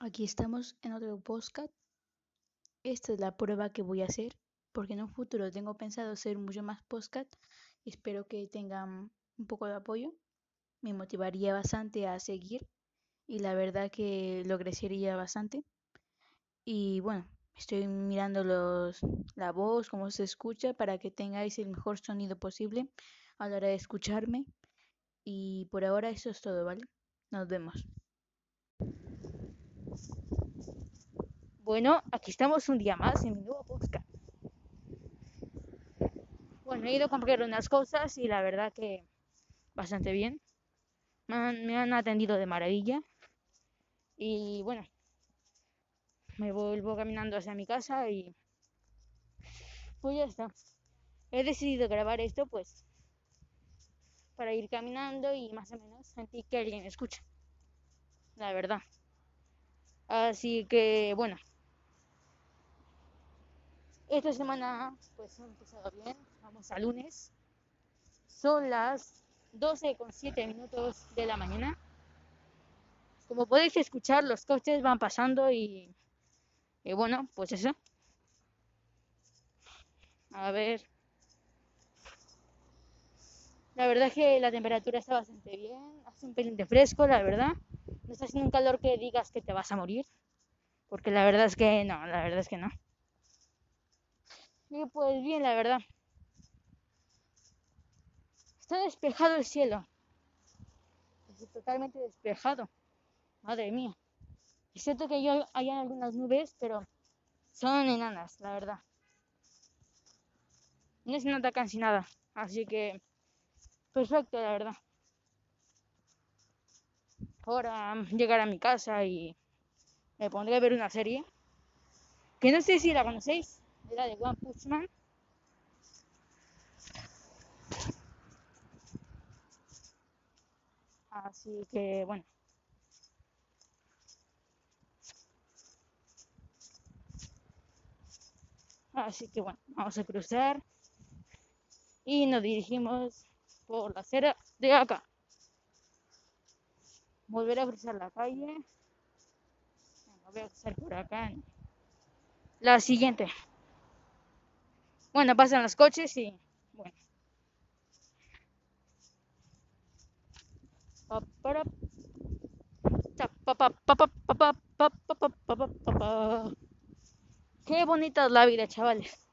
Aquí estamos en otro podcast. Esta es la prueba que voy a hacer porque en un futuro tengo pensado hacer mucho más podcast. Espero que tengan un poco de apoyo. Me motivaría bastante a seguir y la verdad que lo crecería bastante. Y bueno, estoy mirando los, la voz, cómo se escucha para que tengáis el mejor sonido posible a la hora de escucharme. Y por ahora eso es todo, ¿vale? Nos vemos. Bueno, aquí estamos un día más en mi nuevo podcast. Bueno, he ido a comprar unas cosas y la verdad que bastante bien. Me han, atendido de maravilla. Y bueno, me vuelvo caminando hacia mi casa y pues ya está. He decidido grabar esto pues para ir caminando y más o menos sentir que alguien me escucha. La verdad. Así que bueno. Esta semana pues ha empezado bien. Vamos a lunes. Son las 12 con 7 minutos de la mañana. Como podéis escuchar, los coches van pasando y, y bueno, pues eso. A ver. La verdad es que la temperatura está bastante bien. Hace un pelín de fresco, la verdad. No está haciendo un calor que digas que te vas a morir. Porque la verdad es que no, la verdad es que no. Y pues bien, la verdad. Está despejado el cielo. Está totalmente despejado. Madre mía. Es que yo hay algunas nubes, pero son enanas, la verdad. No se nota casi nada. Así que perfecto, la verdad. Ahora llegar a mi casa y me pondré a ver una serie. Que no sé si la conocéis. Era de One Punch Man. Así que bueno. Así que bueno, vamos a cruzar y nos dirigimos por la acera de acá volver a cruzar la calle. Bueno, voy a cruzar por acá. La siguiente. Bueno, pasan los coches y bueno. Qué bonita es la vida, chavales.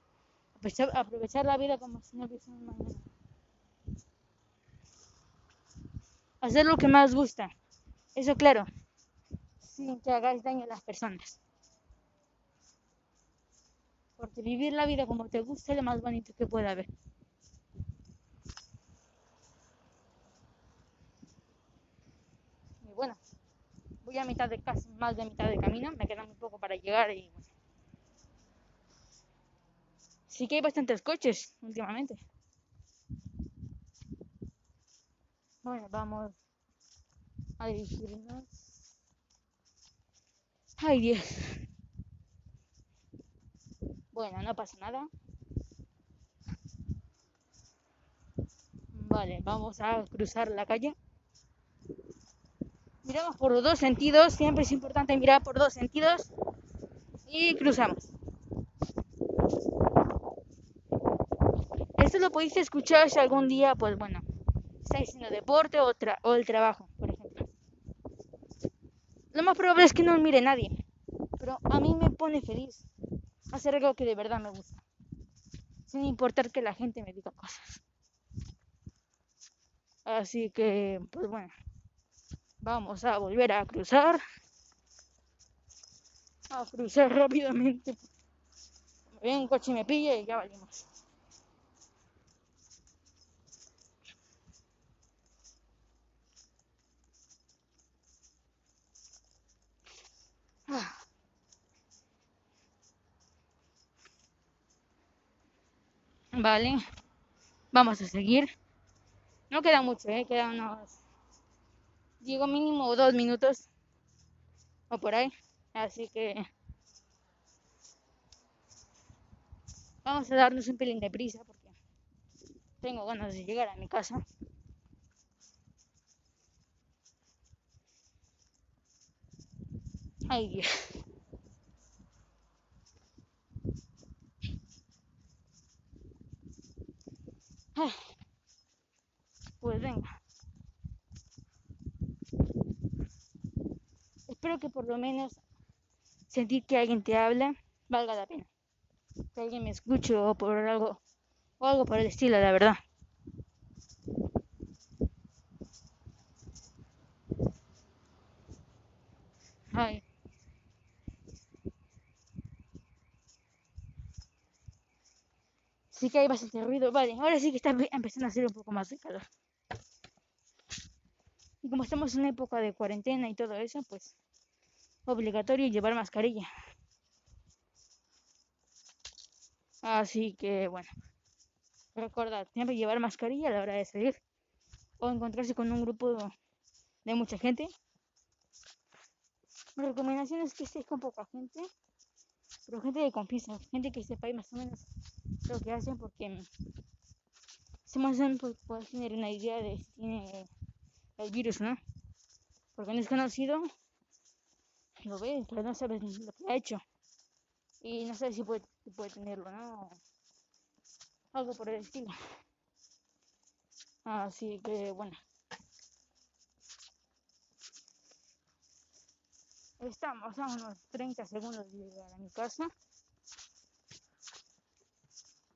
Aprovechar, aprovechar la vida como si no hubiese un mañana. Hacer lo que más gusta. Eso claro. Sin que hagáis daño a las personas. Porque vivir la vida como te gusta es lo más bonito que puede haber. Y bueno, voy a mitad de casi más de mitad de camino, me queda muy poco para llegar y bueno. Sí que hay bastantes coches últimamente. Bueno, vamos a dirigirnos. Ay, Dios. Bueno, no pasa nada. Vale, vamos a cruzar la calle. Miramos por los dos sentidos, siempre es importante mirar por dos sentidos y cruzamos. Esto lo podéis escuchar si algún día, pues bueno, estáis haciendo deporte o, o el trabajo, por. Lo más probable es que no mire nadie, pero a mí me pone feliz hacer algo que de verdad me gusta, sin importar que la gente me diga cosas. Así que, pues bueno, vamos a volver a cruzar, a cruzar rápidamente. Me viene un coche y me pilla y ya valimos. Vale, vamos a seguir. No queda mucho, ¿eh? quedan unos, digo mínimo dos minutos o por ahí. Así que vamos a darnos un pelín de prisa porque tengo ganas de llegar a mi casa. Ay, Dios. Pues venga. Espero que por lo menos sentir que alguien te habla valga la pena. Que alguien me escuche o por algo o algo por el estilo, la verdad. Ay. Sí que hay bastante ruido. Vale, ahora sí que está empezando a hacer un poco más de calor. Y como estamos en una época de cuarentena y todo eso, pues obligatorio llevar mascarilla. Así que bueno, recordad, siempre llevar mascarilla a la hora de salir o encontrarse con un grupo de mucha gente. Mi recomendación es que estéis con poca gente, pero gente de confianza, gente que sepa más o menos lo que hacen porque se más pues, puede tener una idea de si tiene el virus, ¿no? Porque no es conocido, lo ves, pero no sabes lo que ha hecho. Y no sabes si puede, si puede tenerlo, ¿no? Algo por el estilo. Así que, bueno. Estamos a unos 30 segundos de llegar a mi casa.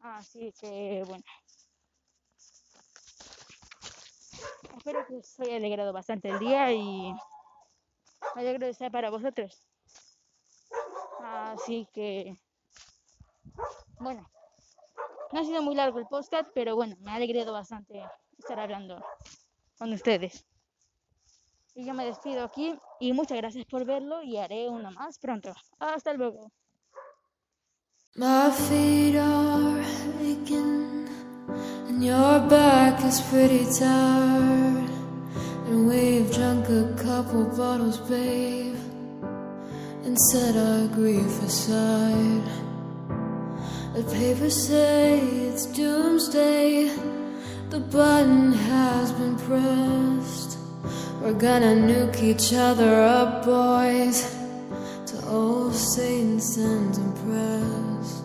Así que, bueno. Espero que os haya alegrado bastante el día y me alegro de estar para vosotros. Así que, bueno, no ha sido muy largo el podcast, pero bueno, me ha alegrado bastante estar hablando con ustedes. Y yo me despido aquí y muchas gracias por verlo y haré una más pronto. Hasta luego. My feet are aching and your back is pretty tired and we've drunk a couple bottles, babe, and set our grief aside. The papers say it's doomsday, the button has been pressed. We're gonna nuke each other up, boys, to old Satan sends and press.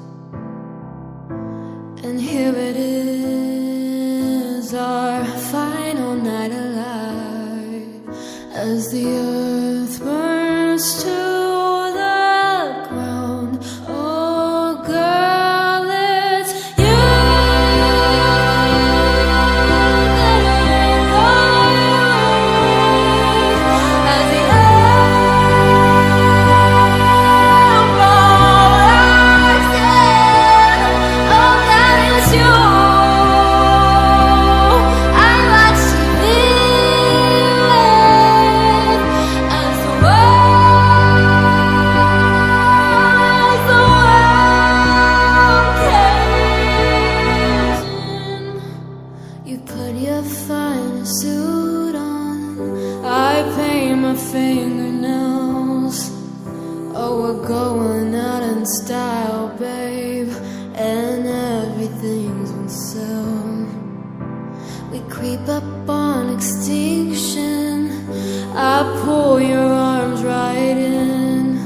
And here it is, our final night alive, as the earth Oh, we're going out in style, babe, and everything's on sale. We creep up on extinction. I pull your arms right in.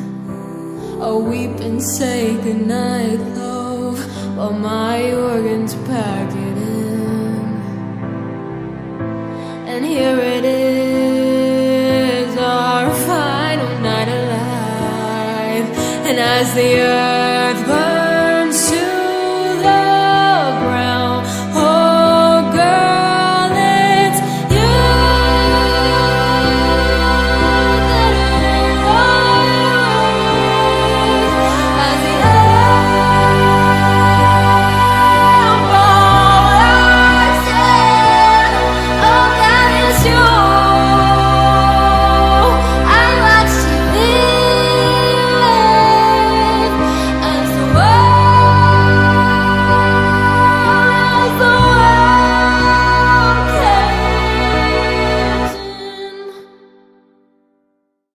I weep and say goodnight, love, while my as the earth